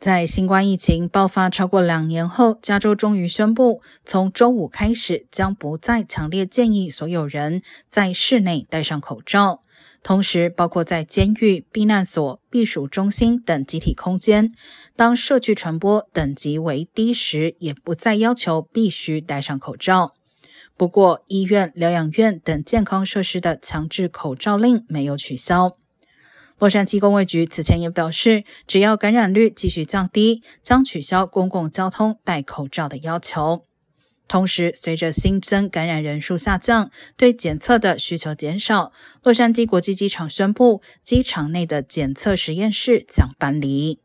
在新冠疫情爆发超过两年后，加州终于宣布，从周五开始将不再强烈建议所有人在室内戴上口罩。同时，包括在监狱、避难所、避暑中心等集体空间，当社区传播等级为低时，也不再要求必须戴上口罩。不过，医院、疗养院等健康设施的强制口罩令没有取消。洛杉矶公卫局此前也表示，只要感染率继续降低，将取消公共交通戴口罩的要求。同时，随着新增感染人数下降，对检测的需求减少，洛杉矶国际机场宣布，机场内的检测实验室将搬离。